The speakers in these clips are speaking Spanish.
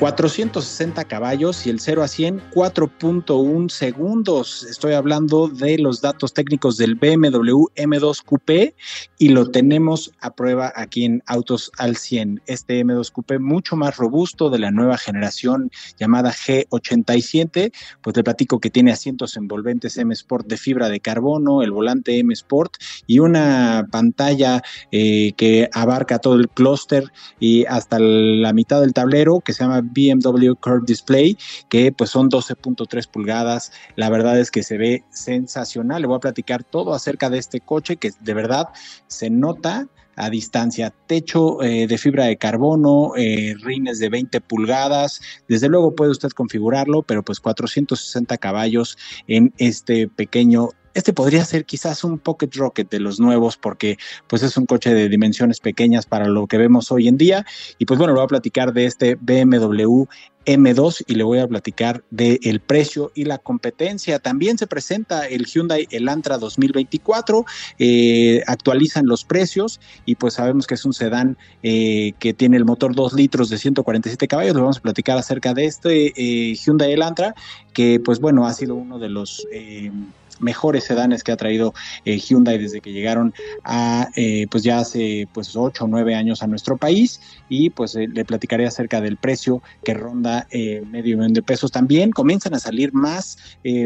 460 caballos y el 0 a 100 4.1 segundos. Estoy hablando de los datos técnicos del BMW M2 Coupé y lo tenemos a prueba aquí en Autos al 100. Este M2 Coupé mucho más robusto de la nueva generación llamada G87, pues te platico que tiene asientos envolventes M Sport de fibra de carbono, el volante M Sport y una pantalla eh, que abarca todo el clúster y hasta la mitad del tablero que se llama BMW Curve Display, que pues son 12.3 pulgadas. La verdad es que se ve sensacional. Le voy a platicar todo acerca de este coche que de verdad se nota a distancia, techo eh, de fibra de carbono, eh, rines de 20 pulgadas, desde luego puede usted configurarlo, pero pues 460 caballos en este pequeño este podría ser quizás un Pocket Rocket de los nuevos porque pues es un coche de dimensiones pequeñas para lo que vemos hoy en día. Y pues bueno, le voy a platicar de este BMW M2 y le voy a platicar del precio y la competencia. También se presenta el Hyundai Elantra 2024, eh, actualizan los precios y pues sabemos que es un sedán eh, que tiene el motor 2 litros de 147 caballos. Le vamos a platicar acerca de este eh, Hyundai Elantra que pues bueno ha sido uno de los mejores sedanes que ha traído eh, Hyundai desde que llegaron a eh, pues ya hace pues ocho o nueve años a nuestro país. Y pues eh, le platicaré acerca del precio que ronda medio millón de pesos. También comienzan a salir más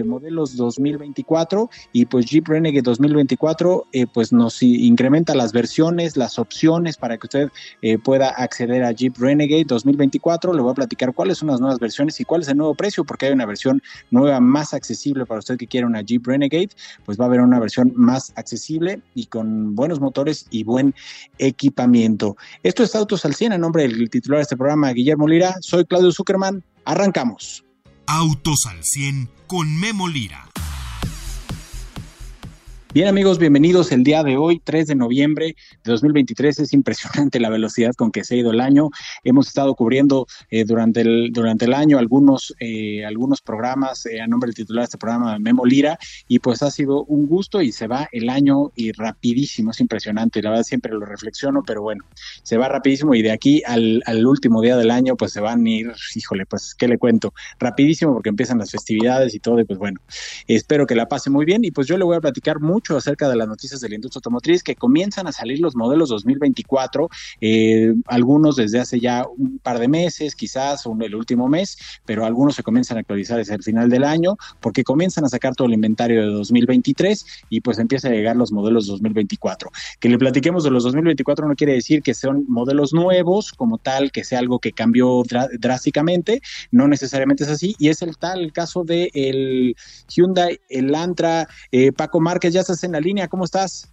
modelos 2024 y pues Jeep Renegade 2024 pues nos incrementa las versiones las opciones para que usted pueda acceder a Jeep Renegade 2024 le voy a platicar cuáles son las nuevas versiones y cuál es el nuevo precio porque hay una versión nueva más accesible para usted que quiera una Jeep Renegade pues va a haber una versión más accesible y con buenos motores y buen equipamiento. Esto es Autos al 100, a nombre del titular de este programa, Guillermo Lira. Soy Claudio Zuckerman. Arrancamos. Autos al 100 con Memo Lira. Bien amigos, bienvenidos el día de hoy, 3 de noviembre de 2023. Es impresionante la velocidad con que se ha ido el año. Hemos estado cubriendo eh, durante, el, durante el año algunos, eh, algunos programas eh, a nombre del titular de este programa, Memo Lira, y pues ha sido un gusto y se va el año y rapidísimo, es impresionante. La verdad siempre lo reflexiono, pero bueno, se va rapidísimo y de aquí al, al último día del año pues se van a ir, híjole, pues qué le cuento, rapidísimo porque empiezan las festividades y todo y pues bueno, espero que la pase muy bien y pues yo le voy a platicar mucho acerca de las noticias de la industria automotriz, que comienzan a salir los modelos 2024, eh, algunos desde hace ya un par de meses, quizás un, el último mes, pero algunos se comienzan a actualizar desde el final del año, porque comienzan a sacar todo el inventario de 2023 y pues empiezan a llegar los modelos 2024. Que le platiquemos de los 2024 no quiere decir que son modelos nuevos como tal, que sea algo que cambió drásticamente, no necesariamente es así, y es el tal el caso de el Hyundai Elantra, eh, Paco Márquez ya está en la línea. ¿Cómo estás?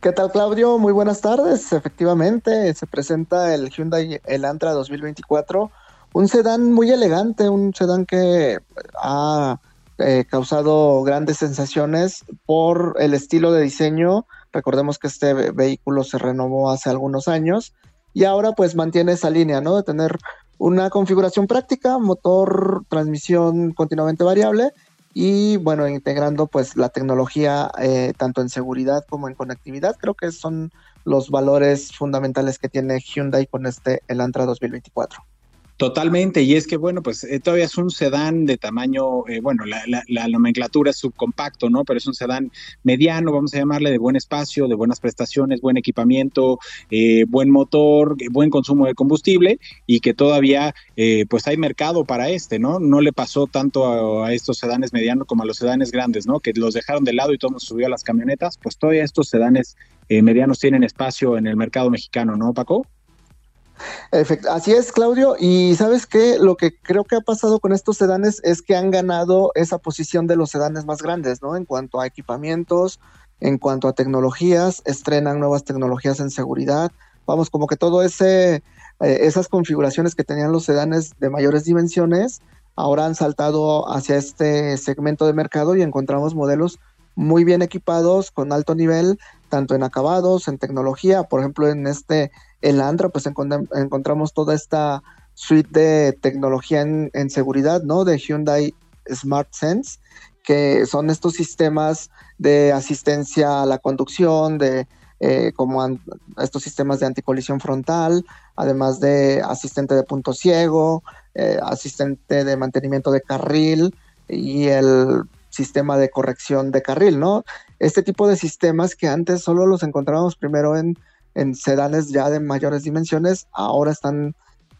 ¿Qué tal, Claudio? Muy buenas tardes. Efectivamente, se presenta el Hyundai Elantra 2024, un sedán muy elegante, un sedán que ha eh, causado grandes sensaciones por el estilo de diseño. Recordemos que este vehículo se renovó hace algunos años y ahora pues mantiene esa línea, ¿no? De tener una configuración práctica, motor, transmisión continuamente variable y bueno, integrando pues la tecnología eh, tanto en seguridad como en conectividad, creo que son los valores fundamentales que tiene Hyundai con este Elantra 2024. Totalmente, y es que bueno, pues eh, todavía es un sedán de tamaño, eh, bueno, la, la, nomenclatura es subcompacto, ¿no? Pero es un sedán mediano, vamos a llamarle, de buen espacio, de buenas prestaciones, buen equipamiento, eh, buen motor, buen consumo de combustible y que todavía pues hay mercado para este, ¿no? No le pasó tanto a, estos sedanes medianos como a los sedanes grandes, ¿no? Que los dejaron de lado y todo subió a las camionetas, pues todavía estos sedanes medianos tienen espacio en el mercado mexicano, ¿no, Paco? Así es, Claudio. Y sabes qué, lo que creo que ha pasado con estos sedanes es que han ganado esa posición de los sedanes más grandes, ¿no? En cuanto a equipamientos, en cuanto a tecnologías, estrenan nuevas tecnologías en seguridad, vamos, como que todo ese, eh, esas configuraciones que tenían los sedanes de mayores dimensiones, ahora han saltado hacia este segmento de mercado y encontramos modelos muy bien equipados, con alto nivel, tanto en acabados, en tecnología, por ejemplo, en este, el Andra, pues encontramos toda esta suite de tecnología en, en, seguridad, ¿no? De Hyundai Smart Sense, que son estos sistemas de asistencia a la conducción, de eh, como estos sistemas de anticolisión frontal, además de asistente de punto ciego, eh, asistente de mantenimiento de carril y el sistema de corrección de carril, ¿no? Este tipo de sistemas que antes solo los encontrábamos primero en, en sedanes ya de mayores dimensiones, ahora están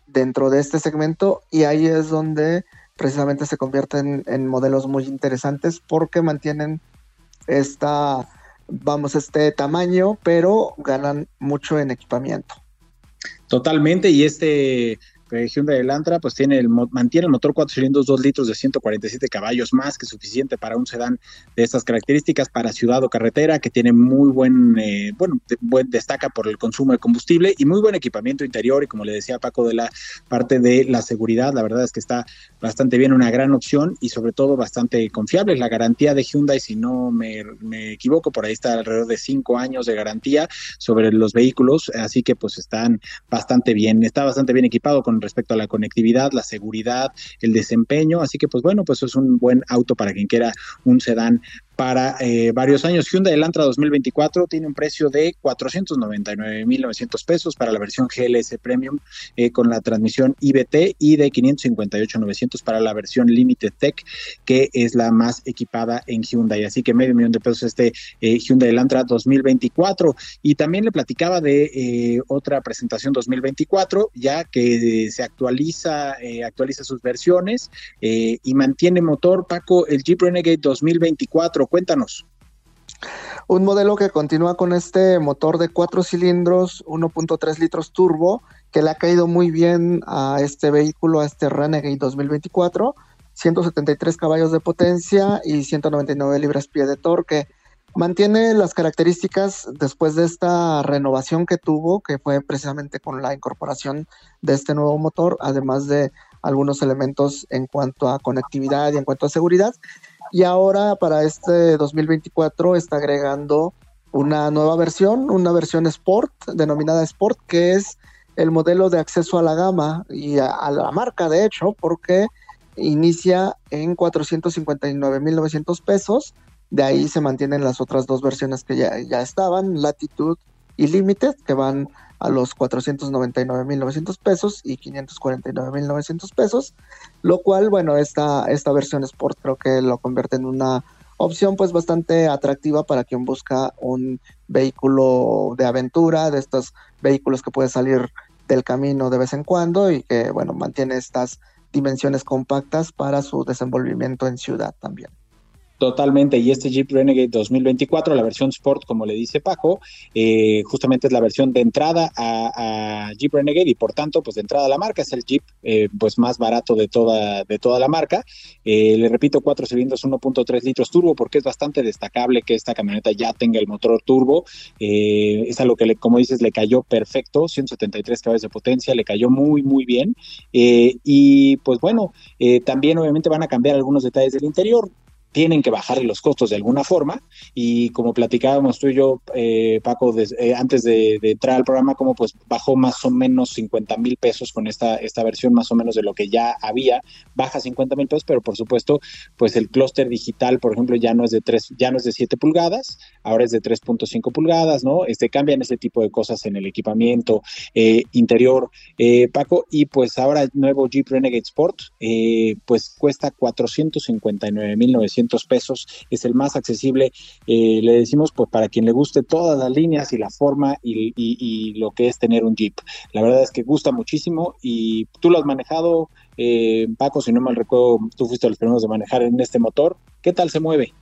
dentro de este segmento y ahí es donde precisamente se convierten en modelos muy interesantes porque mantienen esta vamos, este tamaño, pero ganan mucho en equipamiento. Totalmente, y este Hyundai Elantra pues tiene el, mantiene el motor 4 cilindros 2 litros de 147 caballos más que suficiente para un sedán de estas características para ciudad o carretera que tiene muy buen eh, bueno buen, destaca por el consumo de combustible y muy buen equipamiento interior y como le decía Paco de la parte de la seguridad la verdad es que está bastante bien una gran opción y sobre todo bastante confiable. La garantía de Hyundai si no me, me equivoco por ahí está alrededor de 5 años de garantía sobre los vehículos así que pues están bastante bien está bastante bien equipado con respecto a la conectividad, la seguridad, el desempeño. Así que, pues bueno, pues es un buen auto para quien quiera un sedán para eh, varios años. Hyundai Elantra 2024 tiene un precio de 499.900 pesos para la versión GLS Premium eh, con la transmisión IBT y de 558.900 para la versión Limited Tech, que es la más equipada en Hyundai. Así que medio millón de pesos este eh, Hyundai Elantra 2024. Y también le platicaba de otra presentación 2024, ya que se actualiza, actualiza sus versiones y mantiene motor, Paco, el Jeep Renegade 2024 cuéntanos. Un modelo que continúa con este motor de cuatro cilindros, 1.3 litros turbo, que le ha caído muy bien a este vehículo, a este Renegade 2024, 173 caballos de potencia y 199 libras-pie de torque. Mantiene las características después de esta renovación que tuvo, que fue precisamente con la incorporación de este nuevo motor, además de algunos elementos en cuanto a conectividad y en cuanto a seguridad. Y ahora para este 2024 está agregando una nueva versión, una versión Sport, denominada Sport, que es el modelo de acceso a la gama y a, la marca, de hecho, porque inicia en 459.900 pesos. De ahí se mantienen las otras dos versiones que ya, ya estaban, Latitude y Limited, que van a los 499.900 pesos y 549.900 pesos, lo cual, bueno, esta, esta versión Sport creo que lo convierte en una opción pues bastante atractiva para quien busca un vehículo de aventura, de estos vehículos que puede salir del camino de vez en cuando y que, bueno, mantiene estas dimensiones compactas para su desenvolvimiento en ciudad también. Totalmente, y este Jeep Renegade 2024, la versión Sport, como le dice Paco, eh, justamente es la versión de entrada a, Jeep Renegade y por tanto, pues de entrada a la marca, es el Jeep eh, pues más barato de toda, de toda la marca. Eh, le repito, cuatro cilindros, 1.3 litros turbo, porque es bastante destacable que esta camioneta ya tenga el motor turbo. es algo que, le, como dices, le cayó perfecto, 173 caballos de potencia, le cayó muy, muy bien. y pues bueno, también obviamente van a cambiar algunos detalles del interior tienen que bajar los costos de alguna forma y como platicábamos tú y yo, eh, Paco, eh, antes de, entrar al programa, como pues bajó más o menos 50 mil pesos con esta, esta versión, más o menos de lo que ya había, baja 50 mil pesos, pero por supuesto, pues el clúster digital, por ejemplo, ya no es de 3, ya no es de 7 pulgadas, ahora es de 3.5 pulgadas, ¿no? Este, cambian ese tipo de cosas en el equipamiento eh, interior, Paco, y pues ahora el nuevo Jeep Renegade Sport, pues cuesta 459 mil 900 pesos, es el más accesible. Eh, le decimos, pues para quien le guste todas las líneas y la forma y, lo que es tener un Jeep. La verdad es que gusta muchísimo y tú lo has manejado, eh, Paco, si no mal recuerdo, tú fuiste los primeros de manejar en este motor. ¿Qué tal se mueve?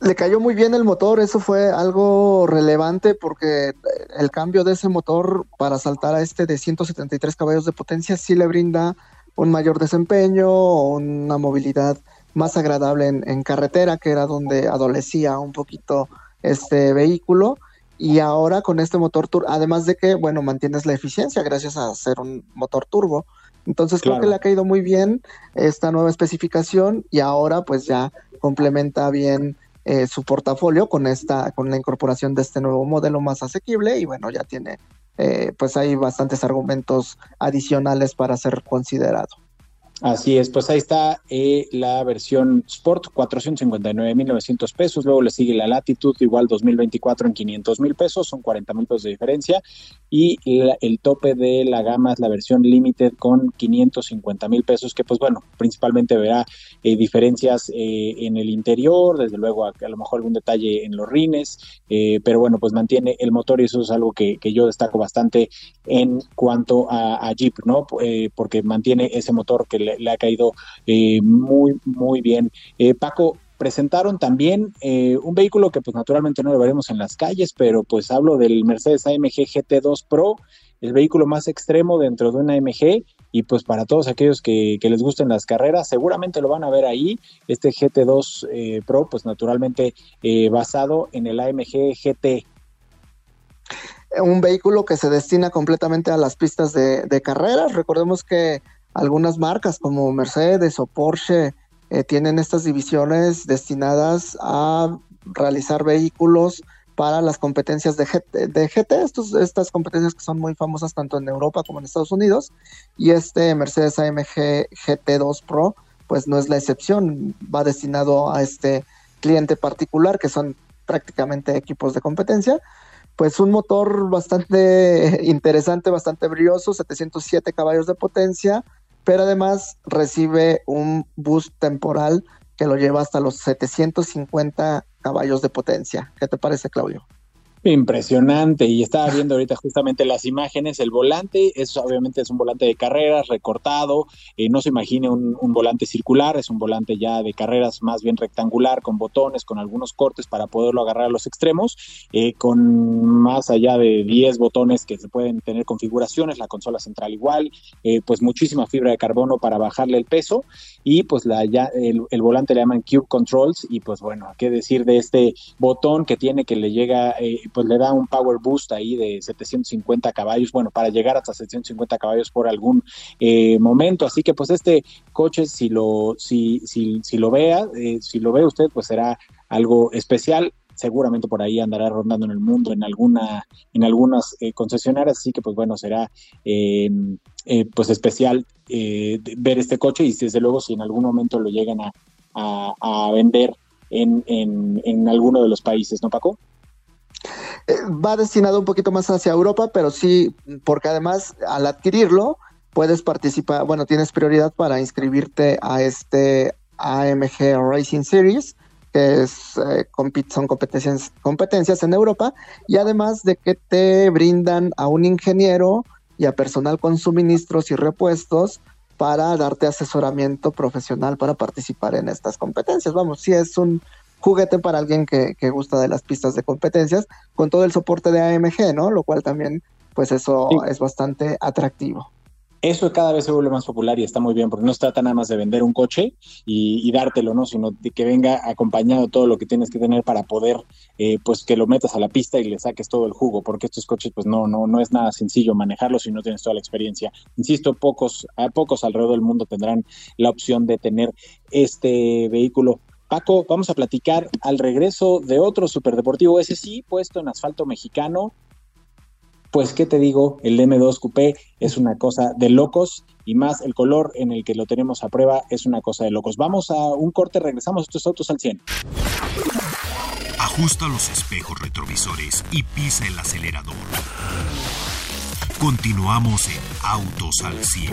Le cayó muy bien el motor, eso fue algo relevante porque el cambio de ese motor para saltar a este de 173 caballos de potencia sí le brinda un mayor desempeño, una movilidad más agradable en, carretera, que era donde adolecía un poquito este vehículo. y ahora con este motor turbo, además de que, bueno, mantienes la eficiencia gracias a ser un motor turbo. Entonces creo que le ha caído muy bien esta nueva especificación y ahora pues ya complementa bien eh, su portafolio con esta, con la incorporación de este nuevo modelo más asequible y bueno, ya tiene, eh, pues hay bastantes argumentos adicionales para ser considerado. Así es, pues ahí está eh, la versión Sport, 459.900 pesos. Luego le sigue la Latitude, igual 2024 en 500 mil pesos, son 40 mil pesos de diferencia. Y el tope de la gama es la versión Limited con 550 mil pesos, que pues bueno, principalmente verá eh, diferencias eh, en el interior, desde luego a, lo mejor algún detalle en los rines, pero bueno, pues mantiene el motor y eso es algo que, yo destaco bastante en cuanto a Jeep, ¿no? porque mantiene ese motor que le le, ha caído eh, muy, muy bien. Eh, Paco, presentaron también eh, un vehículo que pues naturalmente no lo veremos en las calles, pero pues hablo del Mercedes AMG GT2 Pro, el vehículo más extremo dentro de una AMG y pues para todos aquellos que, les gusten las carreras, seguramente lo van a ver ahí, este GT2 Pro pues naturalmente basado en el AMG GT. Un vehículo que se destina completamente a las pistas de, de carreras, recordemos que algunas marcas como Mercedes o Porsche eh, tienen estas divisiones destinadas a realizar vehículos para las competencias de GT, estos, estas competencias que son muy famosas tanto en Europa como en Estados Unidos, y este Mercedes AMG GT2 Pro, pues no es la excepción, va destinado a este cliente particular, que son prácticamente equipos de competencia, pues un motor bastante interesante, bastante brilloso, 707 caballos de potencia, pero además recibe un boost temporal que lo lleva hasta los 750 caballos de potencia. ¿Qué te parece, Claudio? Impresionante, y estaba viendo ahorita justamente las imágenes, el volante, es obviamente es un volante de carreras recortado, eh, no se imagine un, volante circular, es un volante ya de carreras más bien rectangular, con botones, con algunos cortes para poderlo agarrar a los extremos, eh, con más allá de 10 botones que se pueden tener configuraciones, la consola central igual, eh, pues muchísima fibra de carbono para bajarle el peso, y pues la, ya, el, el volante le llaman Cube Controls, y pues bueno, qué decir de este botón que tiene que le llega pues le da un power boost ahí de 750 caballos, bueno, para llegar hasta 750 caballos por algún eh, momento. Así que pues este coche, si lo, si, si, si lo vea, eh, si lo ve usted, pues será algo especial. Seguramente por ahí andará rondando en el mundo en alguna en algunas eh, concesionarias. Así que pues bueno será em, pues especial ver este coche. Y desde luego si en algún momento lo llegan a, a, vender en, en, en alguno de los países no Paco eh, va destinado un poquito más hacia Europa, pero sí, porque además al adquirirlo puedes participar, bueno, tienes prioridad para inscribirte a este AMG Racing Series, que es, eh, son competencias, competencias en Europa, y además de que te brindan a un ingeniero y a personal con suministros y repuestos para darte asesoramiento profesional para participar en estas competencias. Vamos, si es un juguete para alguien que, gusta de las pistas de competencias, con todo el soporte de AMG, ¿no? Lo cual también, pues eso es bastante atractivo. Eso cada vez se vuelve más popular y está muy bien, porque no se trata nada más de vender un coche y, dártelo, ¿no? Sino de que venga acompañado todo lo que tienes que tener para poder, eh, pues que lo metas a la pista y le saques todo el jugo, porque estos coches, pues no, no, no es nada sencillo manejarlos si no tienes toda la experiencia. Insisto, pocos, pocos alrededor del mundo tendrán la opción de tener este vehículo. Paco, vamos a platicar al regreso de otro superdeportivo, ese sí, puesto en asfalto mexicano. Pues, ¿qué te digo? El M2 Coupé es una cosa de locos y más el color en el que lo tenemos a prueba es una cosa de locos. Vamos a un corte, regresamos estos autos al 100. Ajusta los espejos retrovisores y pisa el acelerador. Continuamos en Autos al 100.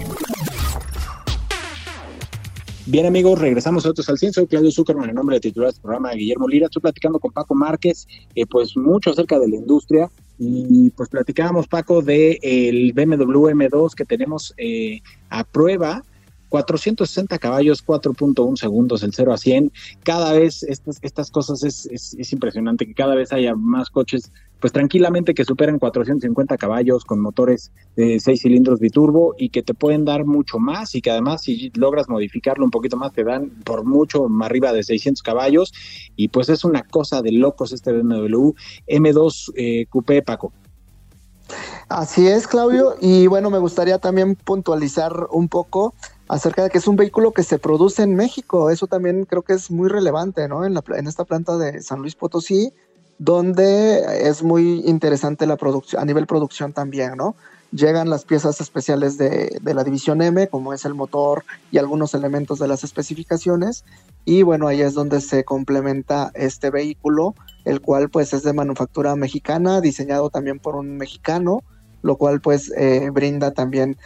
Bien amigos, regresamos a otros al cien. Soy Claudio Zuckerman en nombre de titular del programa de Guillermo Lira. Estoy platicando con Paco Márquez, eh, pues mucho acerca de la industria y pues platicábamos Paco de el BMW M2 que tenemos eh, a prueba. 460 caballos, 4.1 segundos, el 0 a 100. Cada vez estas, estas cosas es, es, impresionante que cada vez haya más coches pues tranquilamente que superan 450 caballos con motores de 6 cilindros biturbo y que te pueden dar mucho más y que además si logras modificarlo un poquito más te dan por mucho más arriba de 600 caballos y pues es una cosa de locos este BMW M2 eh, Coupé Paco. Así es, Claudio. Y bueno, me gustaría también puntualizar un poco acerca de que es un vehículo que se produce en México. Eso también creo que es muy relevante, ¿no? En, la, en esta planta de San Luis Potosí, donde es muy interesante la producción, a nivel producción también, ¿no? Llegan las piezas especiales de, de la división M, como es el motor y algunos elementos de las especificaciones. Y bueno, ahí es donde se complementa este vehículo, el cual pues es de manufactura mexicana, diseñado también por un mexicano, lo cual pues eh, brinda también,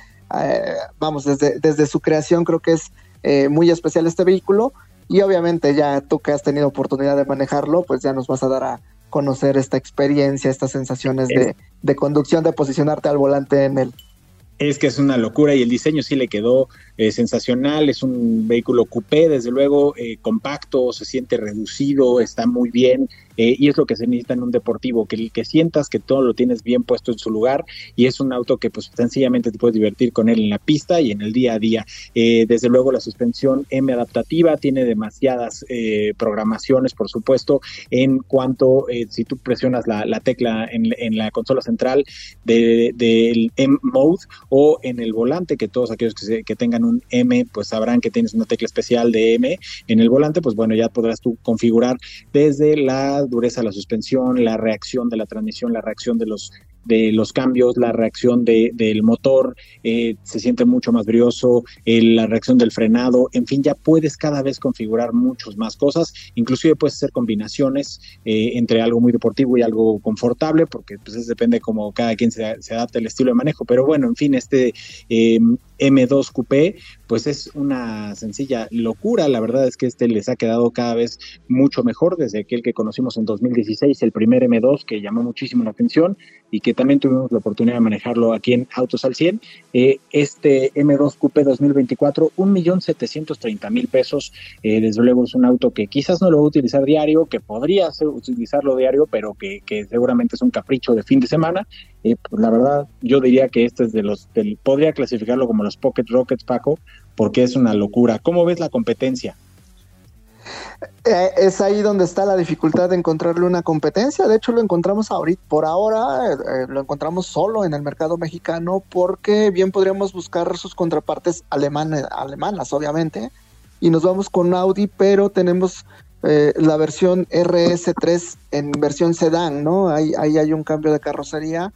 eh, vamos, desde, desde su creación creo que es eh, muy especial este vehículo y obviamente ya tú que has tenido oportunidad de manejarlo, pues ya nos vas a dar a conocer esta experiencia, estas sensaciones de, de conducción, de posicionarte al volante en él. Es que es una locura y el diseño sí le quedó sensacional, es un vehículo coupé, desde luego compacto, se siente reducido, está muy bien, eh, y es lo que se necesita en un deportivo, que, que sientas que todo lo tienes bien puesto en su lugar y es un auto que pues sencillamente te puedes divertir con él en la pista y en el día a día. Eh, desde luego la suspensión M adaptativa tiene demasiadas eh, programaciones, por supuesto, en cuanto si tú presionas la, tecla en, la consola central del M Mode o en el volante, que todos aquellos que, que tengan un M pues sabrán que tienes una tecla especial de M en el volante, pues bueno, ya podrás tú configurar desde la dureza de la suspensión, la reacción de la transmisión, la reacción de los de los cambios, la reacción de, del motor, eh, se siente mucho más brioso, la reacción del frenado, en fin, ya puedes cada vez configurar muchas más cosas, inclusive puedes hacer combinaciones eh, entre algo muy deportivo y algo confortable, porque pues depende como cada quien se, se adapte al estilo de manejo, pero bueno, en fin, este eh, M2 Coupé, pues es una sencilla locura, la verdad es que este les ha quedado cada vez mucho mejor desde aquel que conocimos en 2016, el primer M2 que llamó muchísimo la atención y que también tuvimos la oportunidad de manejarlo aquí en Autos al 100. Eh, este M2 Coupé 2024, 1.730.000 pesos. Eh, desde luego es un auto que quizás no lo va a utilizar diario, que podría utilizarlo diario, pero que, seguramente es un capricho de fin de semana. Eh, pues la verdad, yo diría que este es de los, podría clasificarlo como los Pocket Rockets, Paco, porque es una locura. ¿Cómo ves la competencia? Eh, es ahí donde está la dificultad de encontrarle una competencia. De hecho, lo encontramos ahorita, por ahora, eh, lo encontramos solo en el mercado mexicano porque bien podríamos buscar sus contrapartes alemanes, alemanas, obviamente, y nos vamos con Audi, pero tenemos eh, la versión RS3 en versión sedán, ¿no? Ahí, ahí hay un cambio de carrocería.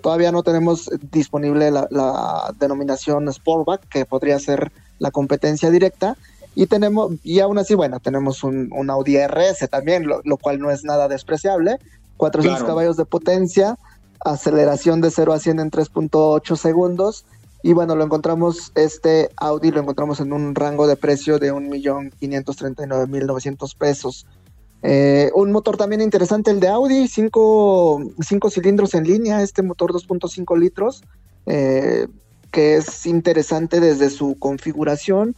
todavía no tenemos disponible la, la denominación Sportback, que podría ser la competencia directa y tenemos, y aún así, bueno, tenemos un, Audi RS también, lo, cual no es nada despreciable. 400 caballos de potencia, aceleración de 0 a 100 en 3.8 segundos. Y bueno, lo encontramos, este Audi lo encontramos en un rango de precio de 1.539.900 pesos. Eh, un motor también interesante, el de Audi, 5 cilindros en línea, este motor 2.5 litros, eh, que es interesante desde su configuración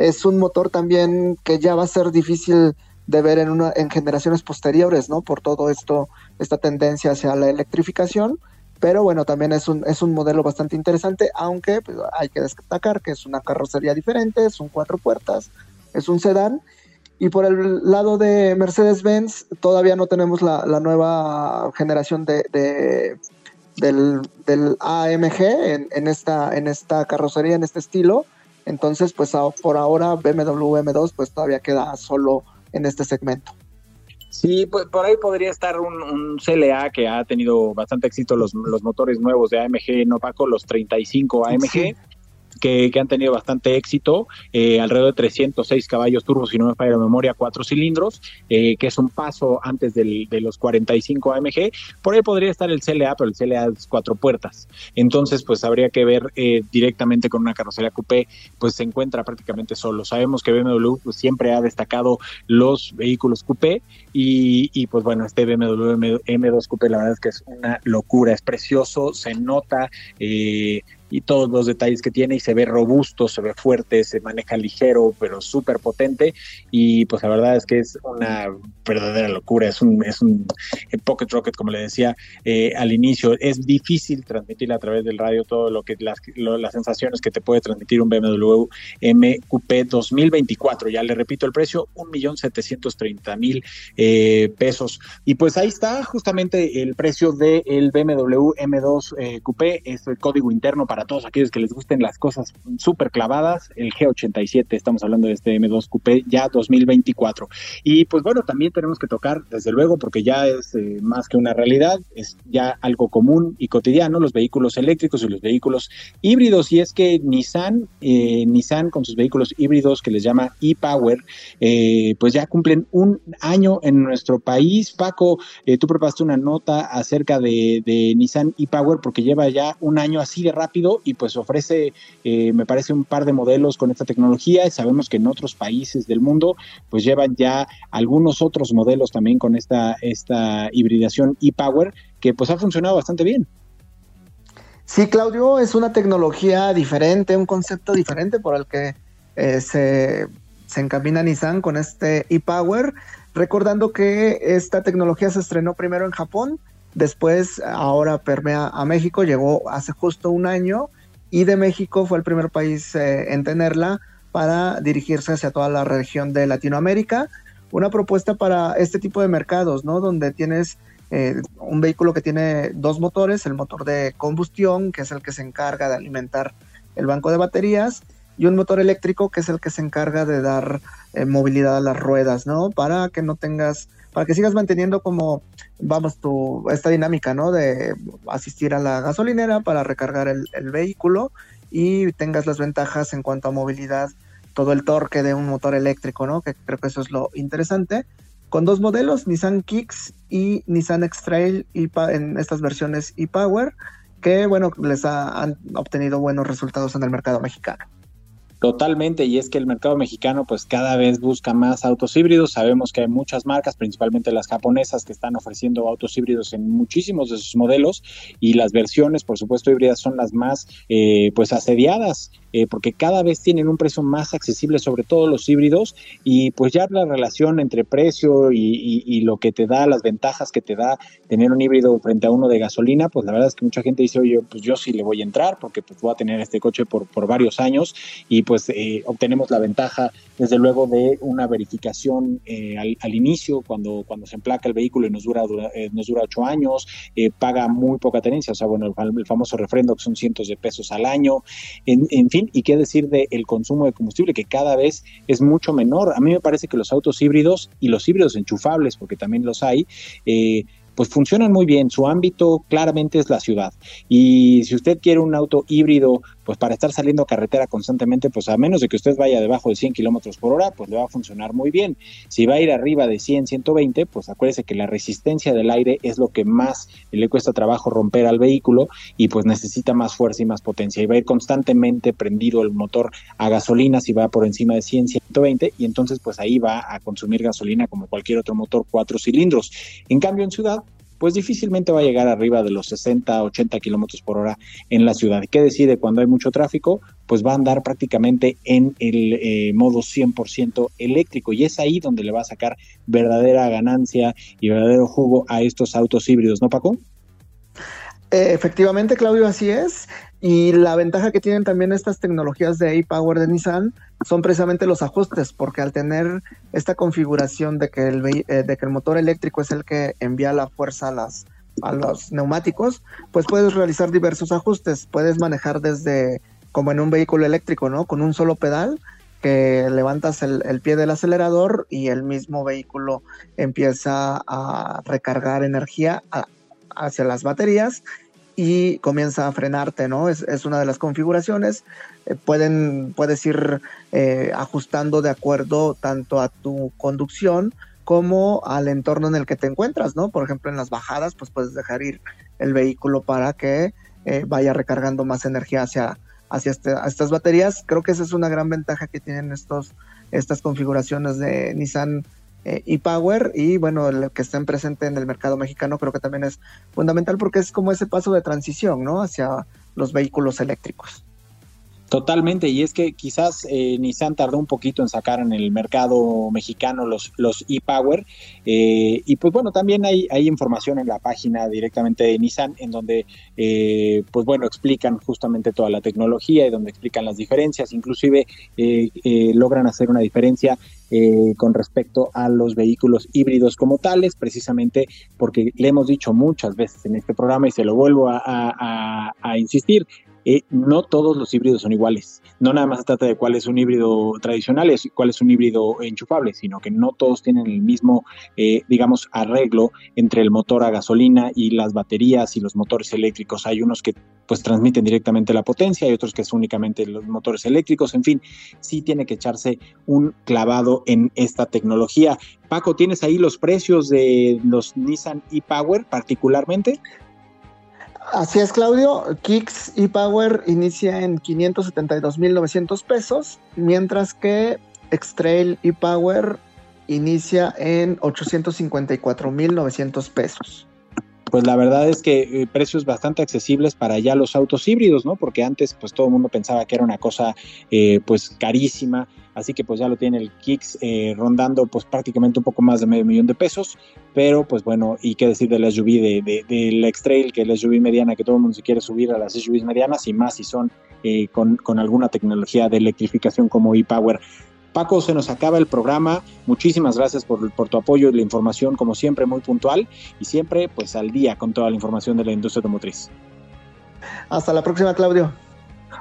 es un motor también que ya va a ser difícil de ver en, una, en generaciones posteriores, ¿no? Por todo esto, esta tendencia hacia la electrificación. Pero bueno, también es un, es un modelo bastante interesante, aunque pues, hay que destacar que es una carrocería diferente, son cuatro puertas, es un sedán. Y por el lado de Mercedes-Benz, todavía no tenemos la, nueva generación de, del, del, AMG en, esta, en esta carrocería, en este estilo. Entonces, pues por ahora BMW M2 pues todavía queda solo en este segmento. Sí, pues por ahí podría estar un, CLA que ha tenido bastante éxito los, los motores nuevos de AMG, no Paco, los 35 AMG que, han tenido bastante éxito, eh, alrededor de 306 caballos turbos, si no me falla la memoria, cuatro cilindros, eh, que es un paso antes del, de los 45 AMG. Por ahí podría estar el CLA, pero el CLA es cuatro puertas. Entonces, pues habría que ver eh, directamente con una carrocería coupé, pues se encuentra prácticamente solo. Sabemos que BMW pues, siempre ha destacado los vehículos coupé y, y pues bueno, este BMW M2 Coupé la verdad es que es una locura, es precioso, se nota y todos los detalles que tiene y se ve robusto, se ve fuerte, se maneja ligero, pero súper potente y pues la verdad es que es una verdadera locura, es un, es un Pocket Rocket, como le decía eh, al inicio, es difícil transmitir a través del radio todo lo que las, las sensaciones que te puede transmitir un BMW MQP 2024, ya le repito el precio, un millón setecientos treinta mil eh, pesos. Y pues ahí está justamente el precio del BMW M2 eh, es el código interno para todos aquellos que les gusten las cosas súper clavadas, el G87, estamos hablando de este M2 Coupé ya 2024. Y pues bueno, también tenemos que tocar, desde luego, porque ya es eh, más que una realidad, es ya algo común y cotidiano, los vehículos eléctricos y los vehículos híbridos. Y es que Nissan, eh, Nissan con sus vehículos híbridos que les llama e-Power, eh, pues ya cumplen un año en nuestro país. Paco, tú preparaste una nota acerca de, de Nissan e-Power porque lleva ya un año así de rápido y pues ofrece, me parece, un par de modelos con esta tecnología. Sabemos que en otros países del mundo pues llevan ya algunos otros modelos también con esta, esta hibridación e-Power que pues ha funcionado bastante bien. Sí, Claudio, es una tecnología diferente, un concepto diferente por el que eh, se, se encamina Nissan con este e-Power, recordando que esta tecnología se estrenó primero en Japón, después ahora permea a México, llegó hace justo un año y de México fue el primer país eh, en tenerla para dirigirse hacia toda la región de Latinoamérica. Una propuesta para este tipo de mercados, ¿no? Donde tienes eh, un vehículo que tiene dos motores, el motor de combustión, que es el que se encarga de alimentar el banco de baterías, y un motor eléctrico, que es el que se encarga de dar eh, movilidad a las ruedas, ¿no? Para que no tengas, para que sigas manteniendo como, vamos, tu, esta dinámica, ¿no? De asistir a la gasolinera para recargar el, vehículo y tengas las ventajas en cuanto a movilidad, todo el torque de un motor eléctrico, ¿no? Que creo que eso es lo interesante. Con dos modelos, Nissan Kicks y Nissan X-Trail en estas versiones e-Power, que bueno, les han obtenido buenos resultados en el mercado mexicano. Totalmente, y es que el mercado mexicano pues cada vez busca más autos híbridos. Sabemos que hay muchas marcas, principalmente las japonesas, que están ofreciendo autos híbridos en muchísimos de sus modelos y las versiones, por supuesto, híbridas son las más eh, pues asediadas eh, porque cada vez tienen un precio más accesible, sobre todo los híbridos, y pues ya la relación entre precio y, lo que te da, las ventajas que te da tener un híbrido frente a uno de gasolina, pues la verdad es que mucha gente dice, oye, pues yo sí le voy a entrar porque pues voy a tener este coche por, por varios años y pues eh, obtenemos la ventaja desde luego de una verificación eh, al, inicio, cuando, cuando se emplaca el vehículo y nos dura, nos dura ocho años, paga muy poca tenencia, o sea, bueno, el, famoso refrendo que son cientos de pesos al año, en, en fin, y qué decir del consumo de combustible, que cada vez es mucho menor. A mí me parece que los autos híbridos y los híbridos enchufables, porque también los hay, eh, pues funcionan muy bien. Su ámbito claramente es la ciudad. Y si usted quiere un auto híbrido, pues para estar saliendo a carretera constantemente, pues a menos de que usted vaya debajo de 100 kilómetros por hora, pues le va a funcionar muy bien. Si va a ir arriba de 100, 120, pues acuérdese que la resistencia del aire es lo que más le cuesta trabajo romper al vehículo y pues necesita más fuerza y más potencia. Y va a ir constantemente prendido el motor a gasolina si va por encima de 100, 120, y entonces pues ahí va a consumir gasolina como cualquier otro motor cuatro cilindros. En cambio, en ciudad, pues difícilmente va a llegar arriba de los 60, 80 kilómetros por hora en la ciudad. ¿Qué decide cuando hay mucho tráfico? Pues va a andar prácticamente en el eh, modo 100% eléctrico y es ahí donde le va a sacar verdadera ganancia y verdadero jugo a estos autos híbridos, ¿no, Paco? Eh, efectivamente, Claudio, así es. Y la ventaja que tienen también estas tecnologías de e-Power de Nissan son precisamente los ajustes, porque al tener esta configuración de que el, eh, de que el motor eléctrico es el que envía la fuerza a, las, a los neumáticos, pues puedes realizar diversos ajustes. Puedes manejar desde, como en un vehículo eléctrico, ¿no? Con un solo pedal, que levantas el, el pie del acelerador y el mismo vehículo empieza a recargar energía hacia las baterías y comienza a frenarte, ¿no? Es, una de las configuraciones. Eh, pueden, puedes ir eh, ajustando de acuerdo tanto a tu conducción como al entorno en el que te encuentras, ¿no? Por ejemplo, en las bajadas, pues puedes dejar ir el vehículo para que eh, vaya recargando más energía hacia, hacia este, estas baterías. Creo que esa es una gran ventaja que tienen estos, estas configuraciones de Nissan eh, y Power y bueno, el que estén presente en el mercado mexicano creo que también es fundamental porque es como ese paso de transición, ¿no? Hacia los vehículos eléctricos. Totalmente, y es que quizás eh, Nissan tardó un poquito en sacar en el mercado mexicano los, los e-Power, eh, y pues bueno, también hay, hay información en la página directamente de Nissan en donde, eh, pues bueno, explican justamente toda la tecnología y donde explican las diferencias, inclusive logran hacer una diferencia con respecto a los vehículos híbridos como tales, precisamente porque le hemos dicho muchas veces en este programa y se lo vuelvo a insistir, eh, no todos los híbridos son iguales. No nada más se trata de cuál es un híbrido tradicional y cuál es un híbrido enchufable, sino que no todos tienen el mismo, eh, digamos, arreglo entre el motor a gasolina y las baterías y los motores eléctricos. Hay unos que pues transmiten directamente la potencia, hay otros que es únicamente los motores eléctricos, en fin, sí tiene que echarse un clavado en esta tecnología. Paco, ¿tienes ahí los precios de los Nissan e-Power particularmente? Así es, Claudio. Kicks y Power inicia en 572.900 pesos, mientras que X-Trail y Power inicia en 854.900 pesos pues la verdad es que eh, precios bastante accesibles para ya los autos híbridos, ¿no? Porque antes pues todo el mundo pensaba que era una cosa eh, pues carísima, así que pues ya lo tiene el Kicks eh, rondando pues prácticamente un poco más de medio millón de pesos, pero pues bueno, y qué decir de la SUV de, de, del X-Trail, que es la SUV mediana, que todo el mundo se quiere subir a las SUVs medianas y más si son con, con alguna tecnología de electrificación como e-Power. Paco, se nos acaba el programa. Muchísimas gracias por, tu apoyo y la información, como siempre, muy puntual y siempre pues al día con toda la información de la industria automotriz. Hasta la próxima, Claudio.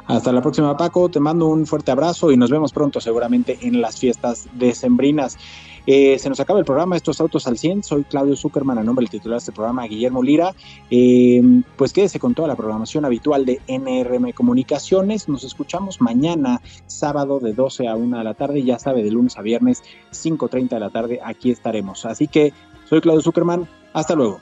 Hasta la próxima, Paco. Te mando un fuerte abrazo y nos vemos pronto, seguramente, en las fiestas decembrinas. Eh, se nos acaba el programa, estos autos al 100. Soy Claudio Zuckerman, a nombre del titular de este programa, Guillermo Lira. Eh, pues quédese con toda la programación habitual de NRM Comunicaciones. Nos escuchamos mañana, sábado, de 12 a 1 de la tarde. Ya sabe, de lunes a viernes, 5.30 de la tarde, aquí estaremos. Así que soy Claudio Zuckerman. Hasta luego.